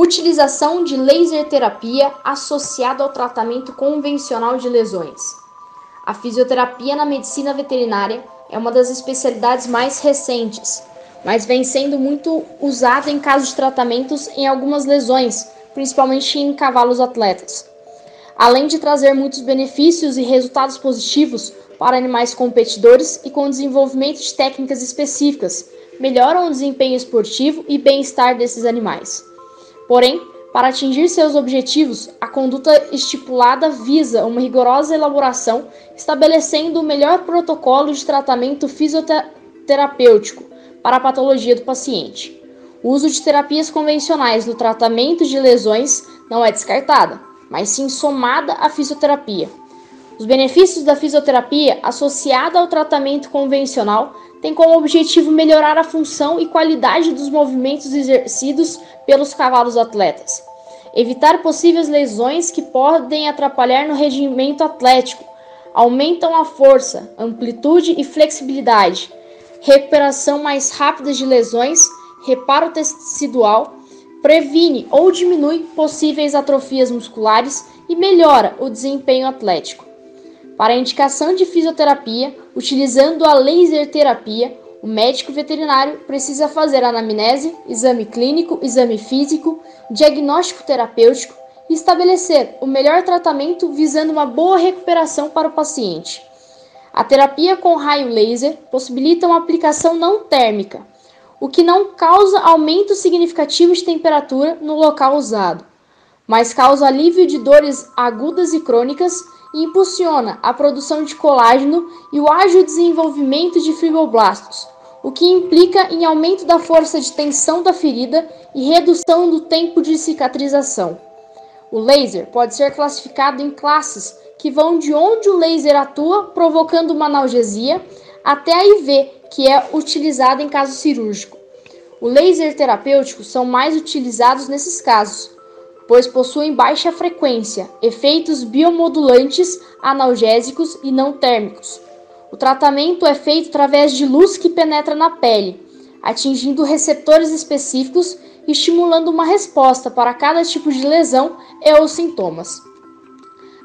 Utilização de laser terapia associada ao tratamento convencional de lesões. A fisioterapia na medicina veterinária é uma das especialidades mais recentes, mas vem sendo muito usada em casos de tratamentos em algumas lesões, principalmente em cavalos atletas. Além de trazer muitos benefícios e resultados positivos para animais competidores e com desenvolvimento de técnicas específicas, melhoram o desempenho esportivo e bem-estar desses animais. Porém, para atingir seus objetivos, a conduta estipulada visa uma rigorosa elaboração, estabelecendo o melhor protocolo de tratamento fisioterapêutico para a patologia do paciente. O uso de terapias convencionais no tratamento de lesões não é descartada, mas sim somada à fisioterapia. Os benefícios da fisioterapia associada ao tratamento convencional tem como objetivo melhorar a função e qualidade dos movimentos exercidos pelos cavalos atletas, evitar possíveis lesões que podem atrapalhar no rendimento atlético, aumentam a força, amplitude e flexibilidade, recuperação mais rápida de lesões, reparo tecidual, previne ou diminui possíveis atrofias musculares e melhora o desempenho atlético. Para a indicação de fisioterapia, utilizando a laser terapia, o médico veterinário precisa fazer anamnese, exame clínico, exame físico, diagnóstico terapêutico e estabelecer o melhor tratamento visando uma boa recuperação para o paciente. A terapia com raio laser possibilita uma aplicação não térmica, o que não causa aumento significativo de temperatura no local usado, mas causa alívio de dores agudas e crônicas e impulsiona a produção de colágeno e o ágil desenvolvimento de fibroblastos, o que implica em aumento da força de tensão da ferida e redução do tempo de cicatrização. O laser pode ser classificado em classes que vão de onde o laser atua, provocando uma analgesia, até a IV, que é utilizada em caso cirúrgico. O laser terapêutico são mais utilizados nesses casos, pois possuem baixa frequência, efeitos biomodulantes, analgésicos e não térmicos. O tratamento é feito através de luz que penetra na pele, atingindo receptores específicos e estimulando uma resposta para cada tipo de lesão e ou sintomas.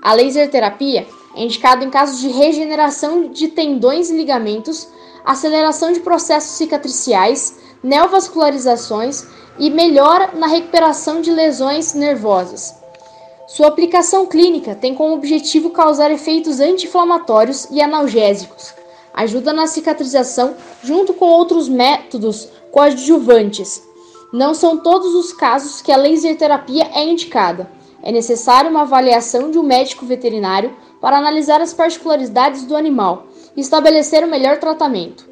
A laser terapia é indicada em casos de regeneração de tendões e ligamentos, aceleração de processos cicatriciais, neovascularizações e melhora na recuperação de lesões nervosas. Sua aplicação clínica tem como objetivo causar efeitos anti-inflamatórios e analgésicos. Ajuda na cicatrização junto com outros métodos coadjuvantes. Não são todos os casos que a laser terapia é indicada. É necessária uma avaliação de um médico veterinário para analisar as particularidades do animal e estabelecer o melhor tratamento.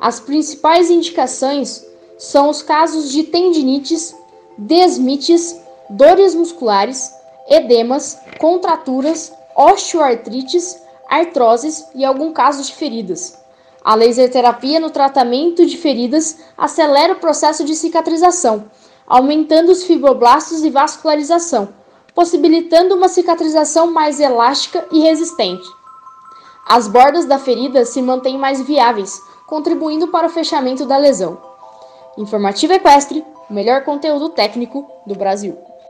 As principais indicações são os casos de tendinites, desmites, dores musculares, edemas, contraturas, osteoartrites, artroses e algum caso de feridas. A laser terapia no tratamento de feridas acelera o processo de cicatrização, aumentando os fibroblastos e vascularização, possibilitando uma cicatrização mais elástica e resistente. As bordas da ferida se mantêm mais viáveis, contribuindo para o fechamento da lesão. Informativa Equestre, o melhor conteúdo técnico do Brasil.